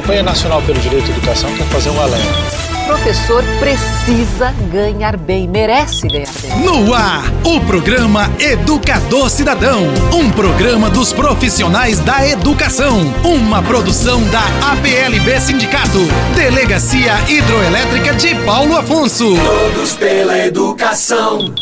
Campanha Nacional pelo Direito à Educação quer fazer um alerta professor precisa ganhar bem, merece ganhar bem. No ar, o programa Educador Cidadão, um programa dos profissionais da educação, uma produção da APLB Sindicato, Delegacia Hidroelétrica de Paulo Afonso. Todos pela educação.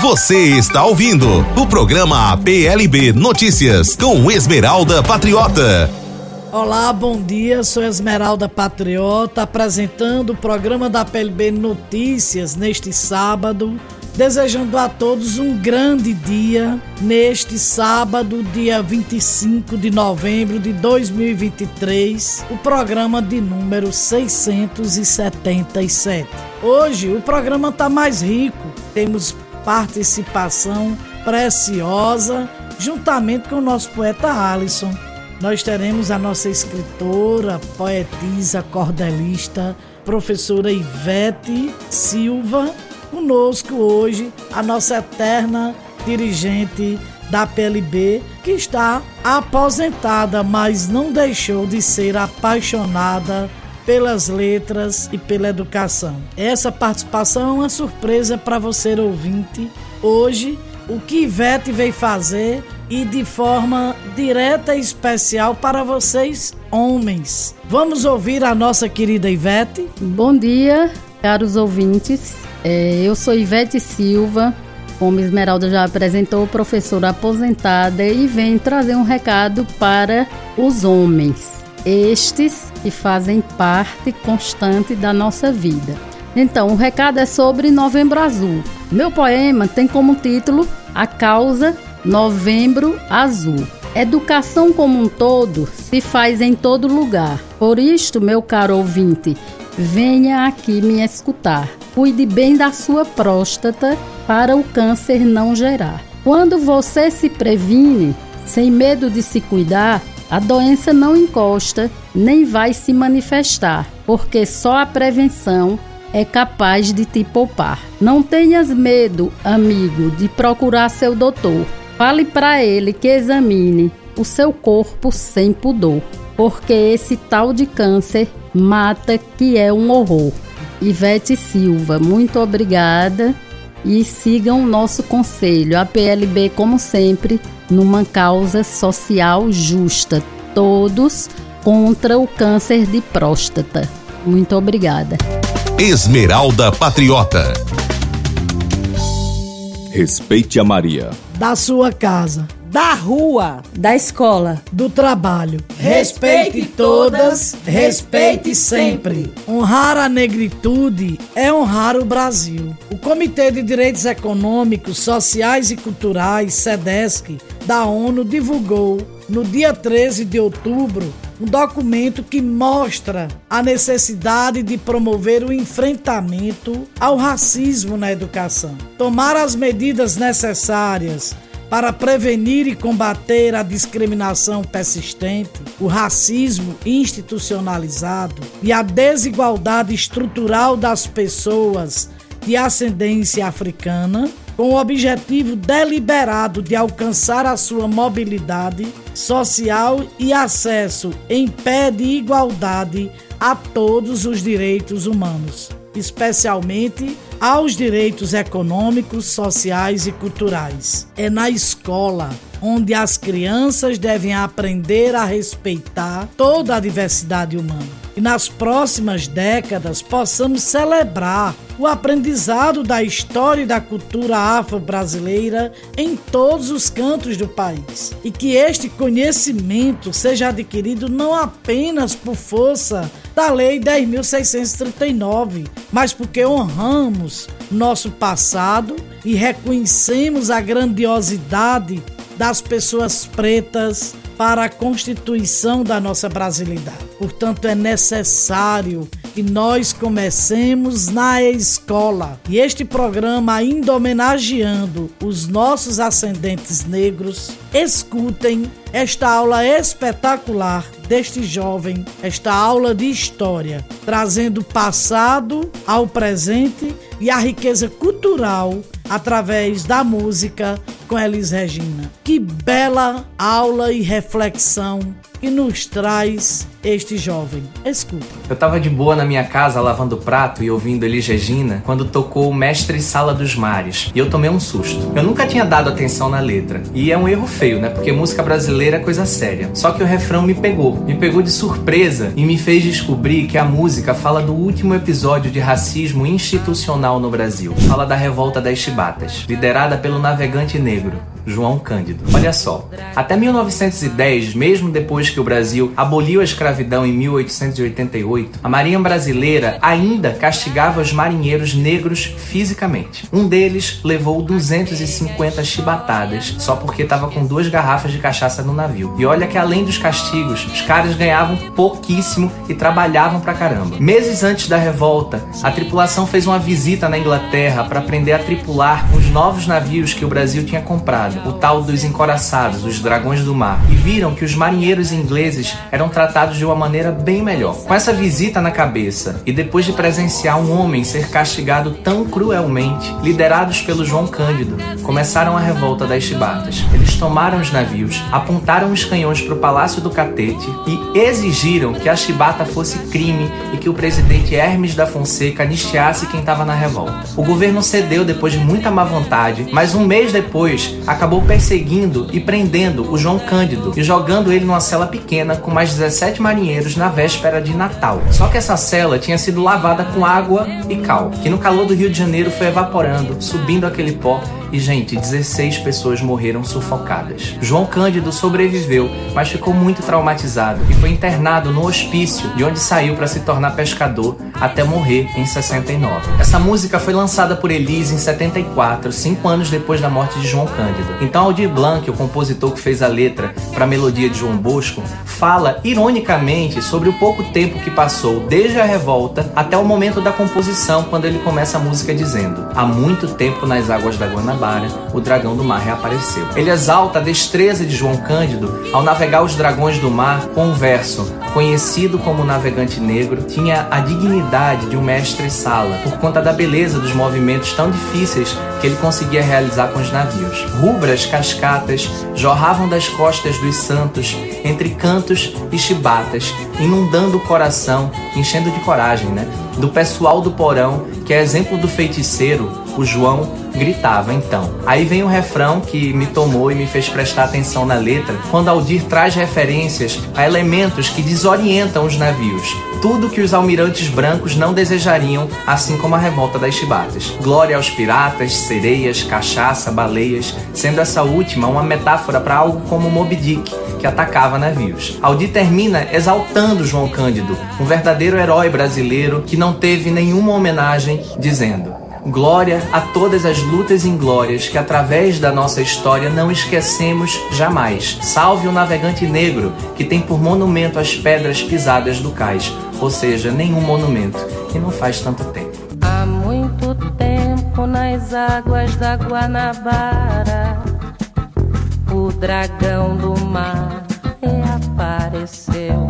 Você está ouvindo o programa APLB Notícias com Esmeralda Patriota. Olá, bom dia. Sou Esmeralda Patriota, apresentando o programa da PLB Notícias neste sábado. Desejando a todos um grande dia neste sábado, dia 25 de novembro de 2023, o programa de número 677. Hoje o programa está mais rico, temos participação preciosa juntamente com o nosso poeta Alisson nós teremos a nossa escritora, poetisa, cordelista, professora Ivete Silva, conosco hoje, a nossa eterna dirigente da PLB, que está aposentada, mas não deixou de ser apaixonada pelas letras e pela educação. Essa participação é uma surpresa para você ouvinte. Hoje, o que Ivete veio fazer e de forma direta e especial para vocês, homens. Vamos ouvir a nossa querida Ivete? Bom dia, caros ouvintes. É, eu sou Ivete Silva, como Esmeralda já apresentou, professora aposentada, e venho trazer um recado para os homens, estes que fazem parte constante da nossa vida. Então, o recado é sobre Novembro Azul. Meu poema tem como título A Causa Novembro Azul. Educação como um todo se faz em todo lugar. Por isto, meu caro ouvinte, venha aqui me escutar. Cuide bem da sua próstata para o câncer não gerar. Quando você se previne, sem medo de se cuidar, a doença não encosta nem vai se manifestar, porque só a prevenção é capaz de te poupar. Não tenhas medo, amigo, de procurar seu doutor. Fale para ele que examine o seu corpo sem pudor, porque esse tal de câncer mata que é um horror. Ivete Silva, muito obrigada e sigam o nosso conselho. A PLB, como sempre, numa causa social justa. Todos contra o câncer de próstata. Muito obrigada. Esmeralda Patriota. Respeite a Maria da sua casa, da rua, da escola, do trabalho. Respeite todas, respeite sempre. Honrar a negritude é honrar o Brasil. O Comitê de Direitos Econômicos, Sociais e Culturais, SEDESC, da ONU, divulgou no dia 13 de outubro um documento que mostra a necessidade de promover o enfrentamento ao racismo na educação, tomar as medidas necessárias para prevenir e combater a discriminação persistente, o racismo institucionalizado e a desigualdade estrutural das pessoas de ascendência africana com o objetivo deliberado de alcançar a sua mobilidade social e acesso em pé de igualdade a todos os direitos humanos, especialmente aos direitos econômicos, sociais e culturais. É na escola onde as crianças devem aprender a respeitar toda a diversidade humana e nas próximas décadas possamos celebrar o aprendizado da história e da cultura afro-brasileira em todos os cantos do país e que este conhecimento seja adquirido não apenas por força da Lei 10.639, mas porque honramos nosso passado e reconhecemos a grandiosidade das pessoas pretas para a constituição da nossa brasilidade. Portanto, é necessário que nós comecemos na escola. E este programa, ainda homenageando os nossos ascendentes negros, escutem esta aula espetacular deste jovem, esta aula de história, trazendo o passado ao presente e a riqueza cultural através da música com Elis Regina. Que bela aula e reflexão que nos traz este jovem. Escuta. Eu tava de boa na minha casa lavando prato e ouvindo Elis Regina quando tocou o Mestre Sala dos Mares e eu tomei um susto. Eu nunca tinha dado atenção na letra e é um erro feio, né? Porque música brasileira é coisa séria. Só que o refrão me pegou, me pegou de surpresa e me fez descobrir que a música fala do último episódio de racismo institucional no Brasil. Fala da revolta das chibatas, liderada pelo navegante negro. João Cândido. Olha só, até 1910, mesmo depois que o Brasil aboliu a escravidão em 1888, a Marinha Brasileira ainda castigava os marinheiros negros fisicamente. Um deles levou 250 chibatadas só porque estava com duas garrafas de cachaça no navio. E olha que além dos castigos, os caras ganhavam pouquíssimo e trabalhavam pra caramba. Meses antes da revolta, a tripulação fez uma visita na Inglaterra para aprender a tripular os novos navios que o Brasil tinha comprado o tal dos encoraçados, os dragões do mar, e viram que os marinheiros ingleses eram tratados de uma maneira bem melhor. Com essa visita na cabeça e depois de presenciar um homem ser castigado tão cruelmente, liderados pelo João Cândido, começaram a revolta das chibatas. Eles tomaram os navios, apontaram os canhões para o Palácio do Catete e exigiram que a chibata fosse crime e que o presidente Hermes da Fonseca anistiasse quem estava na revolta. O governo cedeu depois de muita má vontade, mas um mês depois acabou acabou perseguindo e prendendo o João Cândido e jogando ele numa cela pequena com mais 17 marinheiros na véspera de Natal. Só que essa cela tinha sido lavada com água e cal, que no calor do Rio de Janeiro foi evaporando, subindo aquele pó e, gente, 16 pessoas morreram sufocadas. João Cândido sobreviveu, mas ficou muito traumatizado e foi internado no hospício de onde saiu para se tornar pescador até morrer em 69. Essa música foi lançada por Elise em 74, cinco anos depois da morte de João Cândido. Então Aldir Blanc, o compositor que fez a letra para a melodia de João Bosco, fala ironicamente sobre o pouco tempo que passou desde a revolta até o momento da composição, quando ele começa a música dizendo: Há muito tempo nas águas da Guanabara, o dragão do mar reapareceu. Ele exalta a destreza de João Cândido ao navegar os dragões do mar com o verso: Conhecido como navegante negro, tinha a dignidade de um mestre-sala por conta da beleza dos movimentos tão difíceis que ele conseguia realizar com os navios. Rubras cascatas jorravam das costas dos santos entre cantos e chibatas, inundando o coração, enchendo de coragem, né? Do pessoal do porão, que é exemplo do feiticeiro, o João gritava então. Aí vem o refrão que me tomou e me fez prestar atenção na letra, quando Aldir traz referências a elementos que desorientam os navios. Tudo que os almirantes brancos não desejariam, assim como a revolta das chibatas. Glória aos piratas, sereias, cachaça, baleias, sendo essa última uma metáfora para algo como Moby Dick, que atacava navios. Aldir termina exaltando João Cândido, um verdadeiro herói brasileiro que não teve nenhuma homenagem, dizendo: Glória a todas as lutas inglórias que através da nossa história não esquecemos jamais. Salve o navegante negro que tem por monumento as pedras pisadas do cais, ou seja, nenhum monumento, e não faz tanto tempo. Há muito tempo nas águas da Guanabara, o dragão do mar reapareceu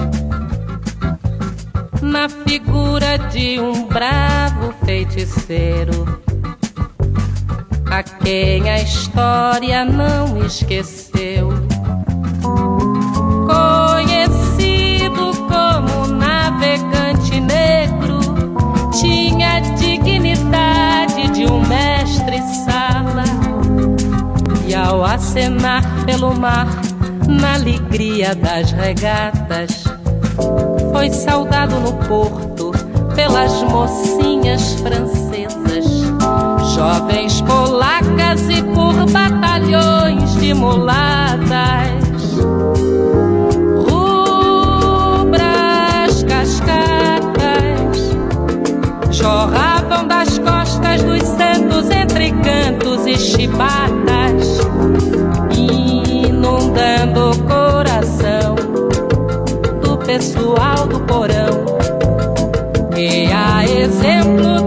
na figura de um bravo feiticeiro, a quem a história não esqueceu. Dignidade de um mestre-sala, e ao acenar pelo mar, na alegria das regatas, foi saudado no porto pelas mocinhas francesas, jovens polacas e por batalhões de mulatas. Rubras cascatas das costas dos santos entre cantos e chibatas, inundando o coração pessoal do porão. E a exemplo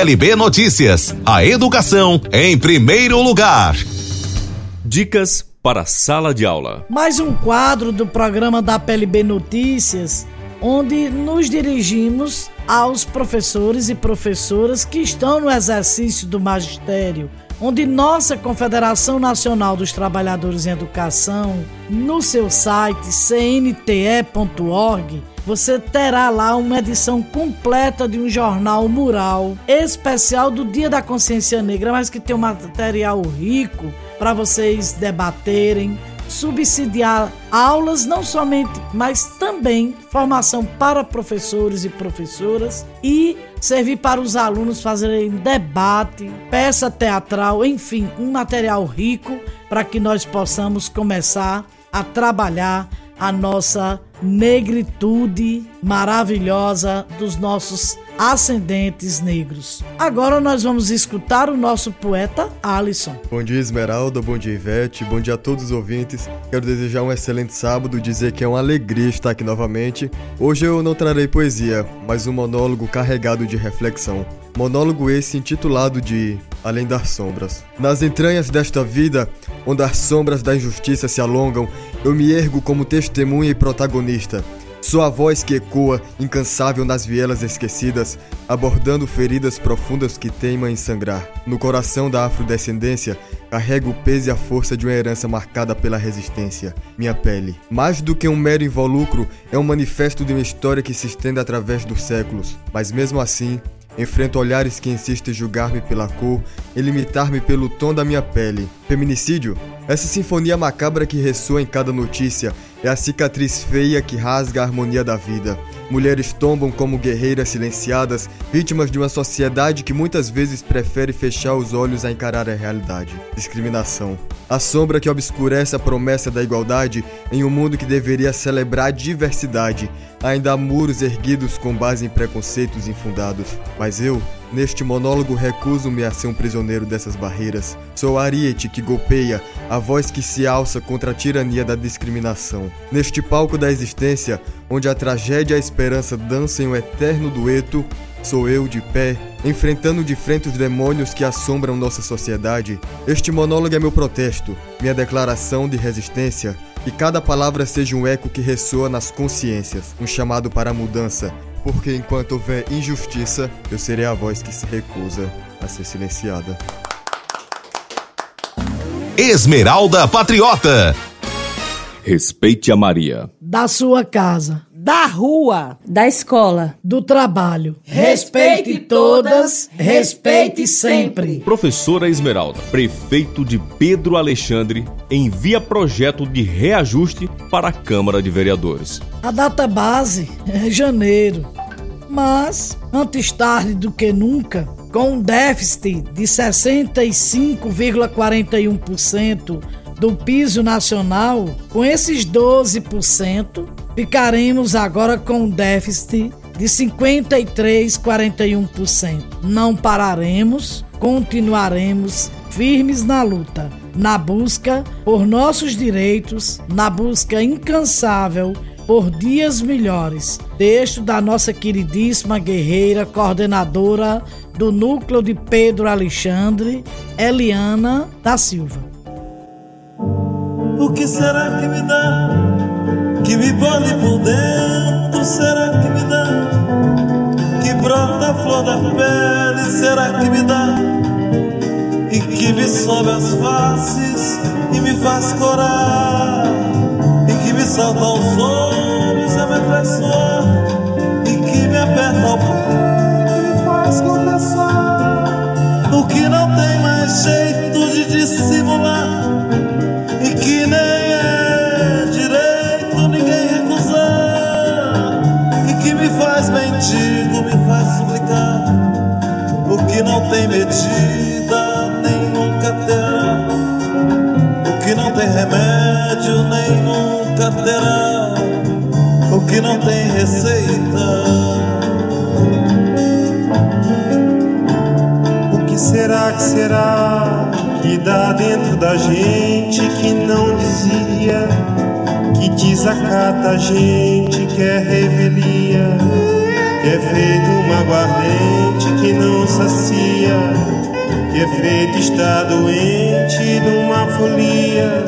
A PLB Notícias. A educação em primeiro lugar. Dicas para a sala de aula. Mais um quadro do programa da PLB Notícias, onde nos dirigimos aos professores e professoras que estão no exercício do magistério, onde nossa Confederação Nacional dos Trabalhadores em Educação, no seu site cnte.org, você terá lá uma edição completa de um jornal mural especial do Dia da Consciência Negra, mas que tem um material rico para vocês debaterem, subsidiar aulas não somente, mas também formação para professores e professoras e servir para os alunos fazerem debate, peça teatral, enfim, um material rico para que nós possamos começar a trabalhar a nossa negritude maravilhosa dos nossos ascendentes negros. Agora nós vamos escutar o nosso poeta Alisson. Bom dia, Esmeralda. Bom dia, Ivete. Bom dia a todos os ouvintes. Quero desejar um excelente sábado, dizer que é uma alegria estar aqui novamente. Hoje eu não trarei poesia, mas um monólogo carregado de reflexão. Monólogo esse intitulado de Além das Sombras. Nas entranhas desta vida, onde as sombras da injustiça se alongam, eu me ergo como testemunha e protagonista. Sou a voz que ecoa, incansável nas vielas esquecidas, abordando feridas profundas que teimam em sangrar. No coração da afrodescendência, carrego o peso e a força de uma herança marcada pela resistência. Minha pele. Mais do que um mero involucro, é um manifesto de uma história que se estende através dos séculos. Mas mesmo assim, Enfrento olhares que insistem em julgar-me pela cor e limitar-me pelo tom da minha pele. Feminicídio? Essa sinfonia macabra que ressoa em cada notícia é a cicatriz feia que rasga a harmonia da vida. Mulheres tombam como guerreiras silenciadas, vítimas de uma sociedade que muitas vezes prefere fechar os olhos a encarar a realidade. Discriminação. A sombra que obscurece a promessa da igualdade em um mundo que deveria celebrar a diversidade. Ainda há muros erguidos com base em preconceitos infundados. Mas eu, Neste monólogo recuso-me a ser um prisioneiro dessas barreiras. Sou Ariete que golpeia, a voz que se alça contra a tirania da discriminação. Neste palco da existência, onde a tragédia e a esperança dançam em um eterno dueto, sou eu de pé, enfrentando de frente os demônios que assombram nossa sociedade. Este monólogo é meu protesto, minha declaração de resistência. Que cada palavra seja um eco que ressoa nas consciências, um chamado para a mudança, porque enquanto houver injustiça, eu serei a voz que se recusa a ser silenciada. Esmeralda Patriota. Respeite a Maria. Da sua casa, Da rua. Da escola. do trabalho. Respeite todas, respeite sempre. Professora Esmeralda, prefeito de Pedro Alexandre, envia projeto de reajuste para a Câmara de Vereadores. A data base é janeiro. Mas, antes tarde do que nunca, com um déficit de 65,41% do piso nacional, com esses 12%, ficaremos agora com um déficit de 53,41%. Não pararemos, continuaremos firmes na luta, na busca por nossos direitos, na busca incansável por dias melhores. Texto da nossa queridíssima guerreira coordenadora do núcleo de Pedro Alexandre, Eliana da Silva. O que será que me dá? Que me bole por dentro, será que me dá? Que brota a flor da pele, será que me dá? E que me sobe as faces e me faz corar. E que me salta aos olhos a me traiçoar. E que me aperta o peito e me faz confessar. O que não tem mais jeito de dissimular. E que nem tem medida, nem nunca terá. O que não tem remédio, nem nunca terá. O que não tem receita. O que será que será que dá dentro da gente que não dizia? Que desacata a gente, que é revelia que é feito uma aguardente que não sacia, que é feito estar doente de uma folia,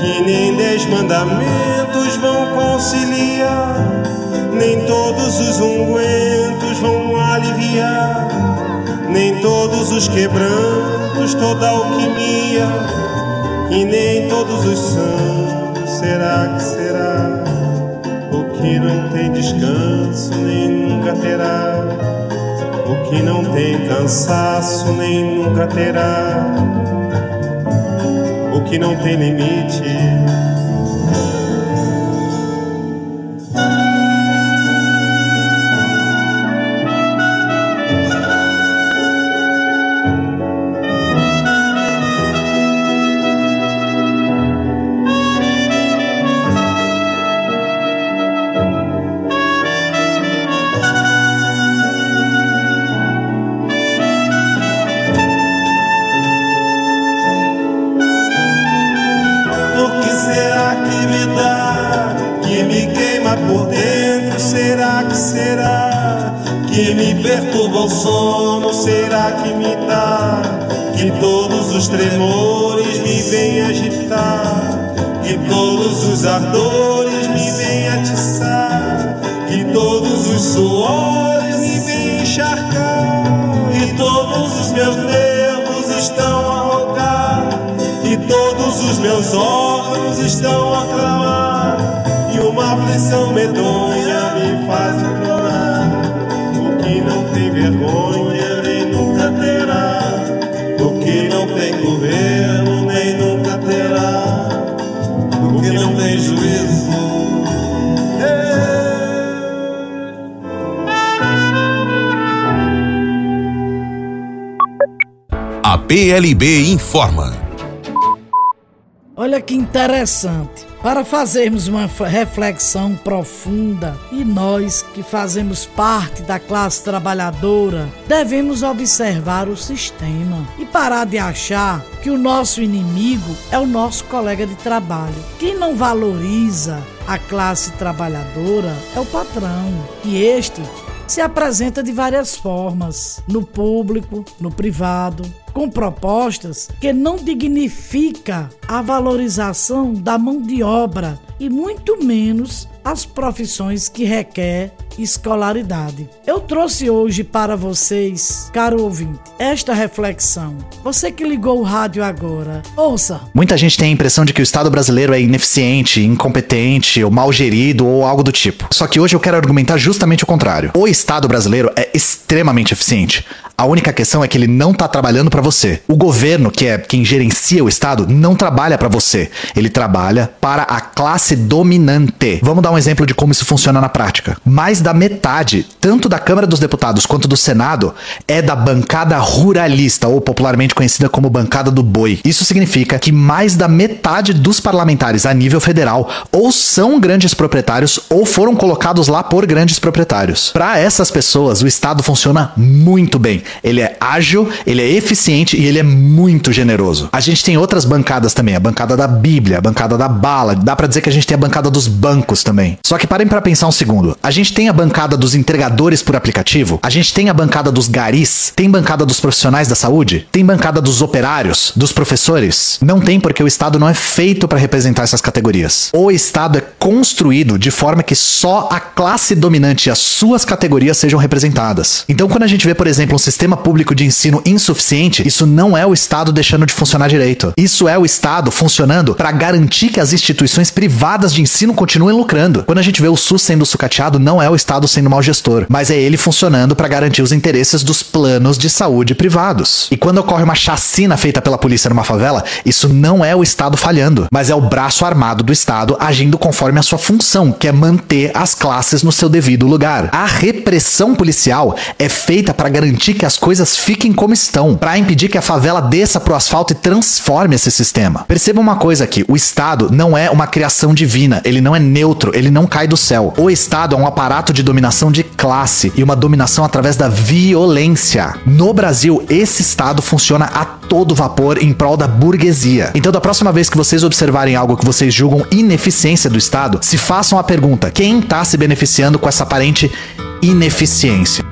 que nem dez mandamentos vão conciliar, nem todos os ungüentos vão aliviar, nem todos os quebrantos, toda alquimia, e nem todos os santos, será que será? O que não tem descanso, nem nunca terá. O que não tem cansaço, nem nunca terá. O que não tem limite. Aflição medonha me faz implorar O que não tem vergonha nem nunca terá O que não tem governo nem nunca terá O que não tem juízo A PLB informa. Olha que interessante. Para fazermos uma reflexão profunda, e nós que fazemos parte da classe trabalhadora, devemos observar o sistema e parar de achar que o nosso inimigo é o nosso colega de trabalho. Quem não valoriza a classe trabalhadora é o patrão, e este se apresenta de várias formas, no público, no privado, com propostas que não dignifica a valorização da mão de obra e muito menos as profissões que requer escolaridade. Eu trouxe hoje para vocês, caro ouvinte, esta reflexão. Você que ligou o rádio agora, ouça. Muita gente tem a impressão de que o Estado brasileiro é ineficiente, incompetente, ou mal gerido, ou algo do tipo. Só que hoje eu quero argumentar justamente o contrário. O Estado brasileiro é extremamente eficiente. A única questão é que ele não tá trabalhando para você. O governo, que é quem gerencia o Estado, não trabalha para você. Ele trabalha para a classe dominante. Vamos dar um exemplo de como isso funciona na prática. Mais da metade, tanto da Câmara dos Deputados quanto do Senado, é da bancada ruralista, ou popularmente conhecida como bancada do boi. Isso significa que mais da metade dos parlamentares a nível federal ou são grandes proprietários ou foram colocados lá por grandes proprietários. Para essas pessoas, o Estado funciona muito bem. Ele é ágil, ele é eficiente e ele é muito generoso. A gente tem outras bancadas também, a bancada da Bíblia, a bancada da bala, dá pra dizer que a gente tem a bancada dos bancos também. Só que parem pra pensar um segundo. A gente tem a bancada dos entregadores por aplicativo, a gente tem a bancada dos garis, tem bancada dos profissionais da saúde, tem bancada dos operários, dos professores. Não tem porque o Estado não é feito pra representar essas categorias. O Estado é construído de forma que só a classe dominante e as suas categorias sejam representadas. Então, quando a gente vê, por exemplo, um sistema público de ensino insuficiente, isso não é o Estado deixando de funcionar direito. Isso é o Estado funcionando para garantir que as instituições privadas de ensino continuem lucrando. Quando a gente vê o SUS sendo sucateado, não é o Estado sendo mau gestor, mas é ele funcionando para garantir os interesses dos planos de saúde privados. E quando ocorre uma chacina feita pela polícia numa favela, isso não é o Estado falhando, mas é o braço armado do Estado agindo conforme a sua função, que é manter as classes no seu devido lugar. A repressão policial é feita para garantir que que as coisas fiquem como estão, para impedir que a favela desça pro asfalto e transforme esse sistema. Perceba uma coisa aqui: o Estado não é uma criação divina, ele não é neutro, ele não cai do céu. O Estado é um aparato de dominação de classe e uma dominação através da violência. No Brasil, esse Estado funciona a todo vapor em prol da burguesia. Então, da próxima vez que vocês observarem algo que vocês julgam ineficiência do Estado, se façam a pergunta: quem tá se beneficiando com essa aparente ineficiência?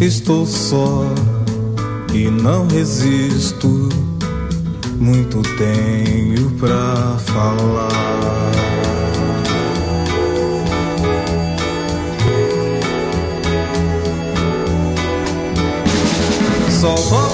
Estou só e não resisto. Muito tenho pra falar. Solto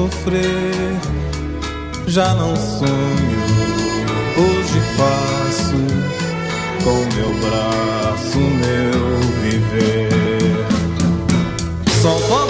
sofrer. Já não sonho, hoje faço com meu braço meu viver. Solto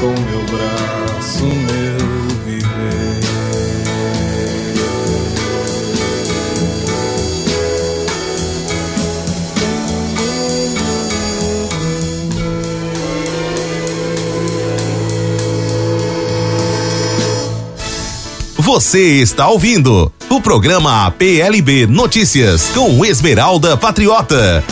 com meu braço meu viver. Você está ouvindo o programa PLB Notícias com Esmeralda Patriota.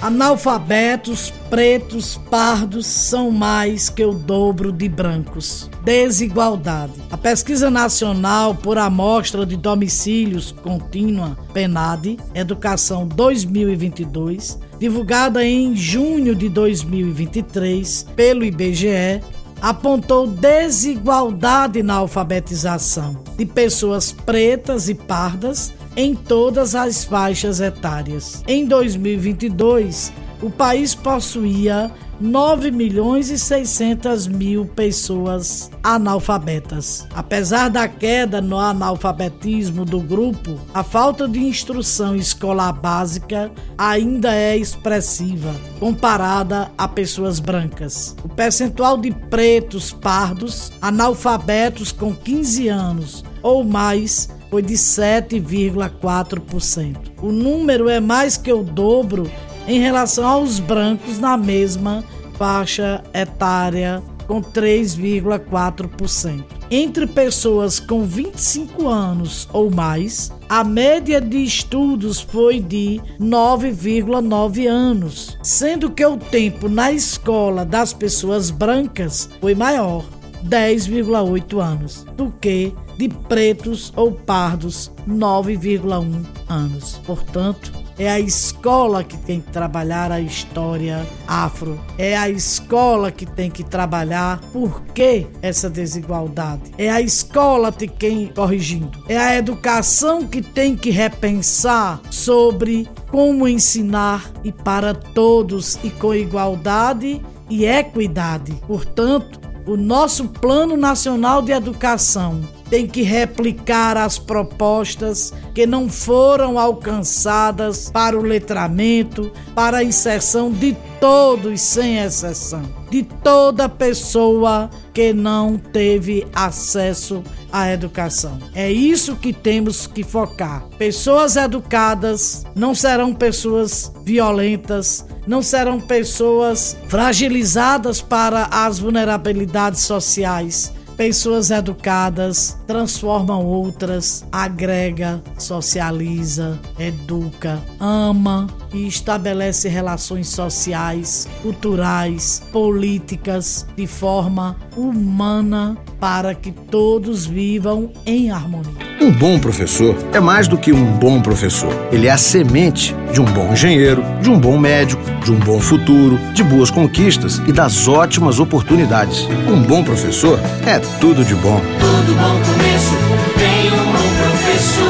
Analfabetos, pretos, pardos são mais que o dobro de brancos. Desigualdade. A Pesquisa Nacional por Amostra de Domicílios Contínua, PENAD, Educação 2022, divulgada em junho de 2023 pelo IBGE, apontou desigualdade na alfabetização de pessoas pretas e pardas em todas as faixas etárias. Em 2022, o país possuía 9 milhões e 600 mil pessoas analfabetas. Apesar da queda no analfabetismo do grupo, a falta de instrução escolar básica ainda é expressiva comparada a pessoas brancas. O percentual de pretos pardos analfabetos com 15 anos ou mais foi de 7,4%. O número é mais que o dobro em relação aos brancos na mesma faixa etária, com 3,4%. Entre pessoas com 25 anos ou mais, a média de estudos foi de 9,9 anos, sendo que o tempo na escola das pessoas brancas foi maior, 10,8 anos, do que de pretos ou pardos, 9,1 anos. Portanto, é a escola que tem que trabalhar a história afro. É a escola que tem que trabalhar por que essa desigualdade. É a escola de quem corrigindo. É a educação que tem que repensar sobre como ensinar e para todos e com igualdade e equidade. Portanto, o nosso Plano Nacional de Educação tem que replicar as propostas que não foram alcançadas para o letramento, para a inserção de todos, sem exceção, de toda pessoa que não teve acesso à educação. É isso que temos que focar. Pessoas educadas não serão pessoas violentas, não serão pessoas fragilizadas para as vulnerabilidades sociais Pessoas educadas transformam outras, agrega, socializa, educa, ama e estabelece relações sociais, culturais, políticas de forma humana para que todos vivam em harmonia. Um bom professor é mais do que um bom professor. Ele é a semente de um bom engenheiro, de um bom médico, de um bom futuro, de boas conquistas e das ótimas oportunidades. Um bom professor é tudo de bom. Todo bom começo tem um bom professor.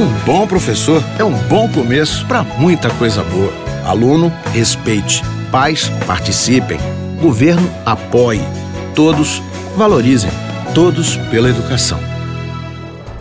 Um bom professor é um bom começo para muita coisa boa. Aluno, respeite. Pais, participem. Governo, apoie. Todos, valorizem. Todos pela educação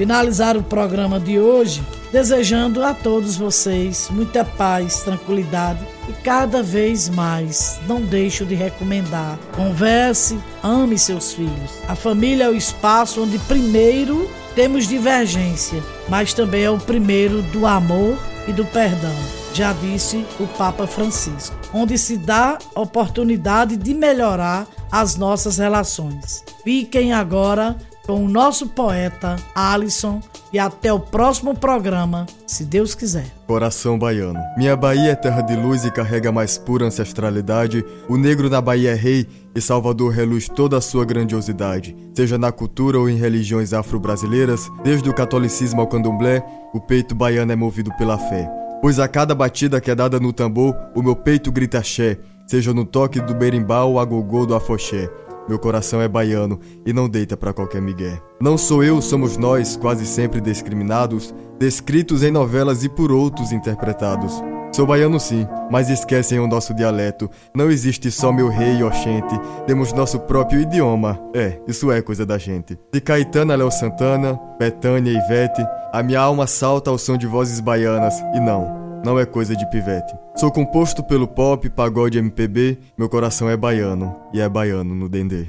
finalizar o programa de hoje desejando a todos vocês muita paz, tranquilidade e cada vez mais não deixo de recomendar. Converse, ame seus filhos. A família é o espaço onde primeiro temos divergência, mas também é o primeiro do amor e do perdão. Já disse o Papa Francisco, onde se dá oportunidade de melhorar as nossas relações. Fiquem agora com o nosso poeta Alisson e até o próximo programa, se Deus quiser. Coração baiano. Minha Bahia é terra de luz e carrega mais pura ancestralidade. O negro na Bahia é rei e Salvador reluz toda a sua grandiosidade. Seja na cultura ou em religiões afro-brasileiras, desde o catolicismo ao candomblé, o peito baiano é movido pela fé. Pois a cada batida que é dada no tambor, o meu peito grita axé, seja no toque do berimbau ou a gogô do afoxé. Meu coração é baiano e não deita para qualquer migué. Não sou eu, somos nós, quase sempre discriminados, descritos em novelas e por outros interpretados. Sou baiano sim, mas esquecem o nosso dialeto. Não existe só meu rei oxente, temos nosso próprio idioma. É, isso é coisa da gente. De Caetana Léo Santana, Betânia e Ivete, a minha alma salta ao som de vozes baianas. E não, não é coisa de pivete. Sou composto pelo pop, pagode MPB, meu coração é baiano e é baiano no dendê.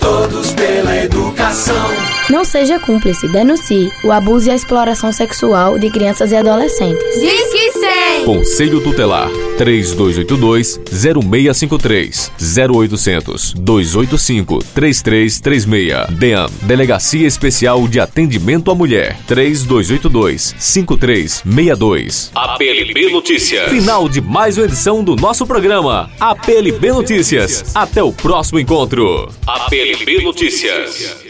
Todos pela educação. Não seja cúmplice, denuncie o abuso e a exploração sexual de crianças e adolescentes. Diz que 100. Conselho. Tutelar 3282-0653 0800 285 3336 DEAM Delegacia Especial de Atendimento à Mulher 3282 5362 APLB Notícias. Final de mais uma edição do nosso programa APLB Notícias. Até o próximo encontro. APLB Notícias